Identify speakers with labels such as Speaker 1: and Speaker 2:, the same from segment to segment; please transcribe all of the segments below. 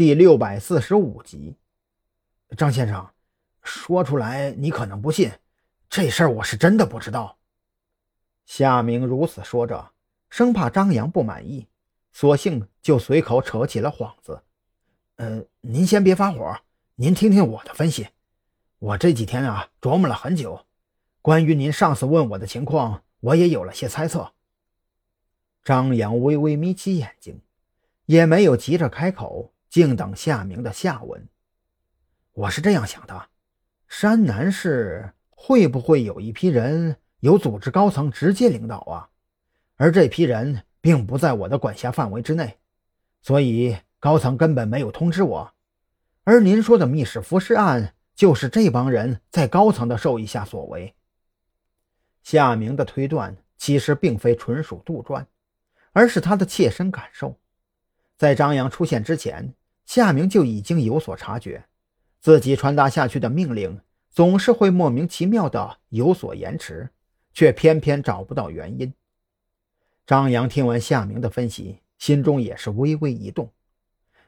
Speaker 1: 第六百四十五集。张先生，说出来你可能不信，这事儿我是真的不知道。夏明如此说着，生怕张扬不满意，索性就随口扯起了幌子。呃，您先别发火，您听听我的分析。我这几天啊琢磨了很久，关于您上次问我的情况，我也有了些猜测。张扬微微眯起眼睛，也没有急着开口，静等夏明的下文。我是这样想的：山南市会不会有一批人由组织高层直接领导啊？而这批人并不在我的管辖范围之内，所以高层根本没有通知我。而您说的密室浮尸案，就是这帮人在高层的授意下所为。夏明的推断其实并非纯属杜撰。而是他的切身感受，在张扬出现之前，夏明就已经有所察觉，自己传达下去的命令总是会莫名其妙的有所延迟，却偏偏找不到原因。张扬听完夏明的分析，心中也是微微一动。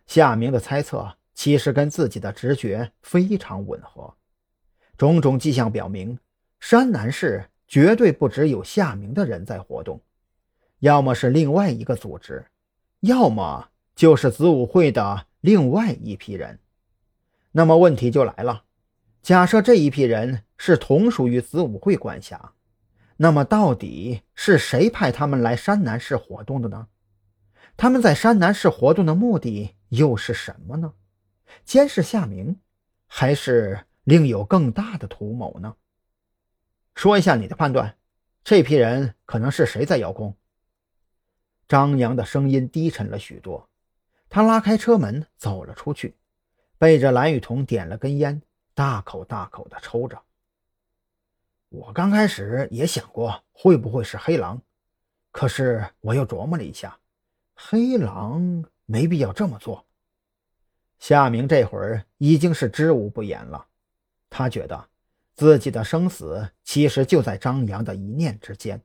Speaker 1: 夏明的猜测其实跟自己的直觉非常吻合，种种迹象表明，山南市绝对不只有夏明的人在活动。要么是另外一个组织，要么就是子午会的另外一批人。那么问题就来了：假设这一批人是同属于子午会管辖，那么到底是谁派他们来山南市活动的呢？他们在山南市活动的目的又是什么呢？监视夏明，还是另有更大的图谋呢？说一下你的判断，这批人可能是谁在邀功？张扬的声音低沉了许多，他拉开车门走了出去，背着蓝雨桐点了根烟，大口大口的抽着。我刚开始也想过会不会是黑狼，可是我又琢磨了一下，黑狼没必要这么做。夏明这会儿已经是知无不言了，他觉得自己的生死其实就在张扬的一念之间。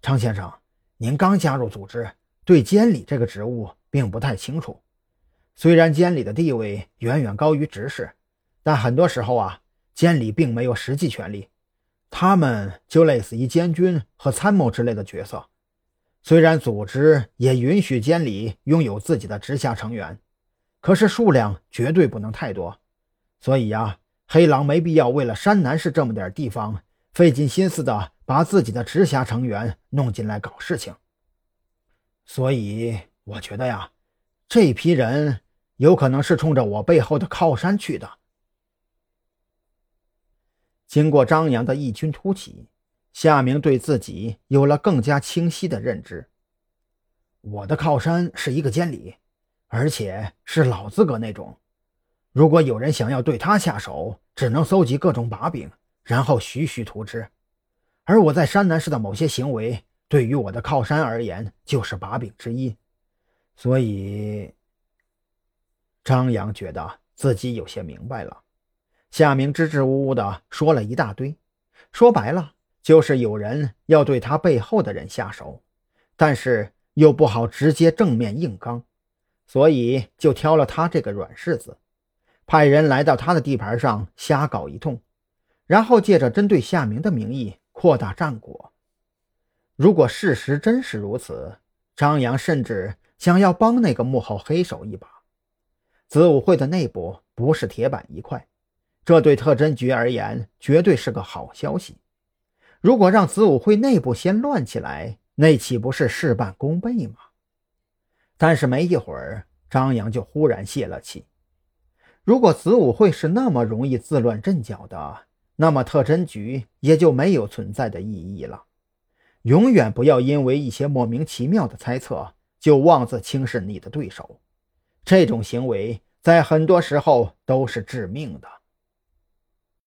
Speaker 1: 张先生。您刚加入组织，对监理这个职务并不太清楚。虽然监理的地位远远高于执事，但很多时候啊，监理并没有实际权利，他们就类似于监军和参谋之类的角色。虽然组织也允许监理拥有自己的直辖成员，可是数量绝对不能太多。所以呀，黑狼没必要为了山南市这么点地方。费尽心思的把自己的直辖成员弄进来搞事情，所以我觉得呀，这批人有可能是冲着我背后的靠山去的。经过张扬的异军突起，夏明对自己有了更加清晰的认知。我的靠山是一个监理，而且是老资格那种。如果有人想要对他下手，只能搜集各种把柄。然后徐徐图之，而我在山南市的某些行为，对于我的靠山而言就是把柄之一，所以张扬觉得自己有些明白了。夏明支支吾吾的说了一大堆，说白了就是有人要对他背后的人下手，但是又不好直接正面硬刚，所以就挑了他这个软柿子，派人来到他的地盘上瞎搞一通。然后借着针对夏明的名义扩大战果。如果事实真是如此，张扬甚至想要帮那个幕后黑手一把。子午会的内部不是铁板一块，这对特侦局而言绝对是个好消息。如果让子午会内部先乱起来，那岂不是事半功倍吗？但是没一会儿，张扬就忽然泄了气。如果子午会是那么容易自乱阵脚的，那么特侦局也就没有存在的意义了。永远不要因为一些莫名其妙的猜测就妄自轻视你的对手，这种行为在很多时候都是致命的。